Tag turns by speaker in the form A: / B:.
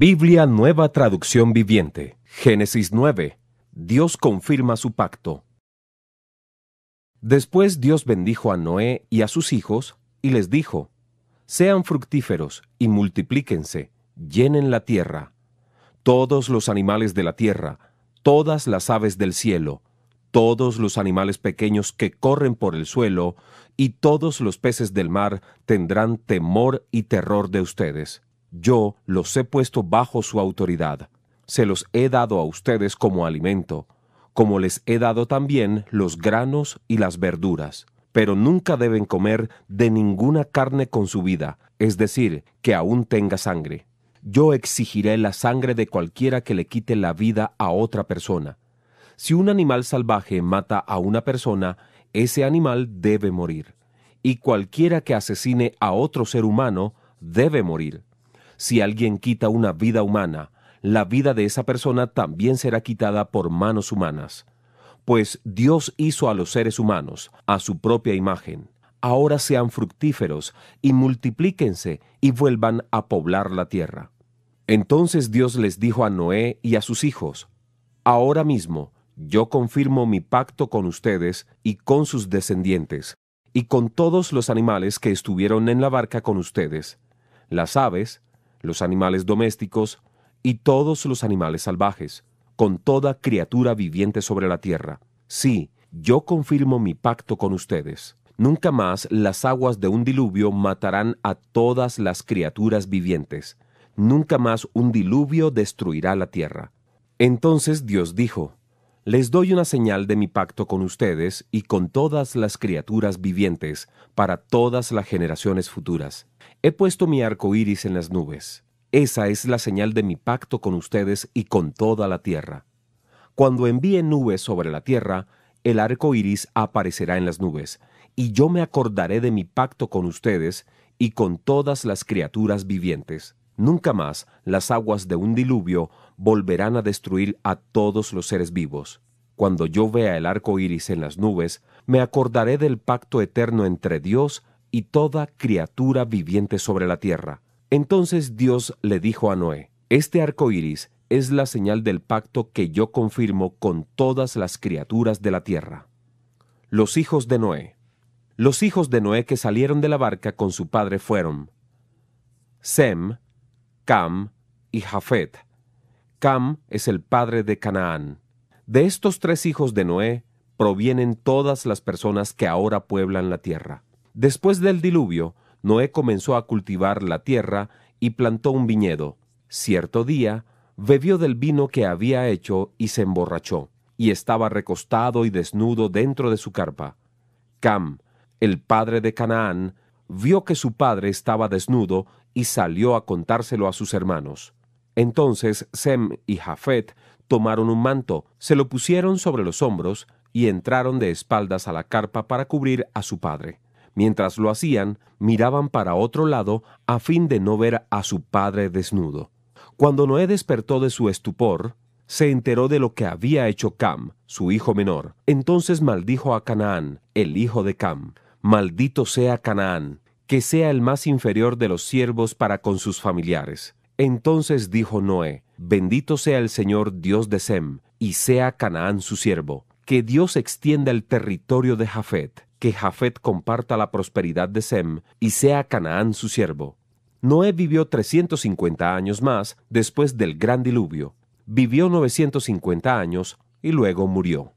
A: Biblia Nueva Traducción Viviente. Génesis 9. Dios confirma su pacto. Después Dios bendijo a Noé y a sus hijos, y les dijo, Sean fructíferos y multiplíquense, llenen la tierra. Todos los animales de la tierra, todas las aves del cielo, todos los animales pequeños que corren por el suelo, y todos los peces del mar tendrán temor y terror de ustedes yo los he puesto bajo su autoridad. Se los he dado a ustedes como alimento, como les he dado también los granos y las verduras. Pero nunca deben comer de ninguna carne con su vida, es decir, que aún tenga sangre. Yo exigiré la sangre de cualquiera que le quite la vida a otra persona. Si un animal salvaje mata a una persona, ese animal debe morir. Y cualquiera que asesine a otro ser humano debe morir. Si alguien quita una vida humana, la vida de esa persona también será quitada por manos humanas. Pues Dios hizo a los seres humanos a su propia imagen. Ahora sean fructíferos y multiplíquense y vuelvan a poblar la tierra. Entonces Dios les dijo a Noé y a sus hijos, Ahora mismo yo confirmo mi pacto con ustedes y con sus descendientes, y con todos los animales que estuvieron en la barca con ustedes, las aves, los animales domésticos y todos los animales salvajes, con toda criatura viviente sobre la tierra. Sí, yo confirmo mi pacto con ustedes. Nunca más las aguas de un diluvio matarán a todas las criaturas vivientes. Nunca más un diluvio destruirá la tierra. Entonces Dios dijo, Les doy una señal de mi pacto con ustedes y con todas las criaturas vivientes para todas las generaciones futuras. He puesto mi arco iris en las nubes. Esa es la señal de mi pacto con ustedes y con toda la tierra. Cuando envíe nubes sobre la tierra, el arco iris aparecerá en las nubes, y yo me acordaré de mi pacto con ustedes y con todas las criaturas vivientes. Nunca más las aguas de un diluvio volverán a destruir a todos los seres vivos. Cuando yo vea el arco iris en las nubes, me acordaré del pacto eterno entre Dios y toda criatura viviente sobre la tierra. Entonces Dios le dijo a Noé, Este arco iris es la señal del pacto que yo confirmo con todas las criaturas de la tierra. Los hijos de Noé. Los hijos de Noé que salieron de la barca con su padre fueron Sem, Cam y Jafet. Cam es el padre de Canaán. De estos tres hijos de Noé provienen todas las personas que ahora pueblan la tierra. Después del diluvio, Noé comenzó a cultivar la tierra y plantó un viñedo. Cierto día, bebió del vino que había hecho y se emborrachó, y estaba recostado y desnudo dentro de su carpa. Cam, el padre de Canaán, vio que su padre estaba desnudo y salió a contárselo a sus hermanos. Entonces Sem y Jafet tomaron un manto, se lo pusieron sobre los hombros y entraron de espaldas a la carpa para cubrir a su padre. Mientras lo hacían, miraban para otro lado a fin de no ver a su padre desnudo. Cuando Noé despertó de su estupor, se enteró de lo que había hecho Cam, su hijo menor. Entonces maldijo a Canaán, el hijo de Cam. Maldito sea Canaán, que sea el más inferior de los siervos para con sus familiares. Entonces dijo Noé, Bendito sea el Señor Dios de Sem, y sea Canaán su siervo, que Dios extienda el territorio de Jafet que Jafet comparta la prosperidad de Sem y sea Canaán su siervo. Noé vivió 350 años más después del gran diluvio. Vivió 950 años y luego murió.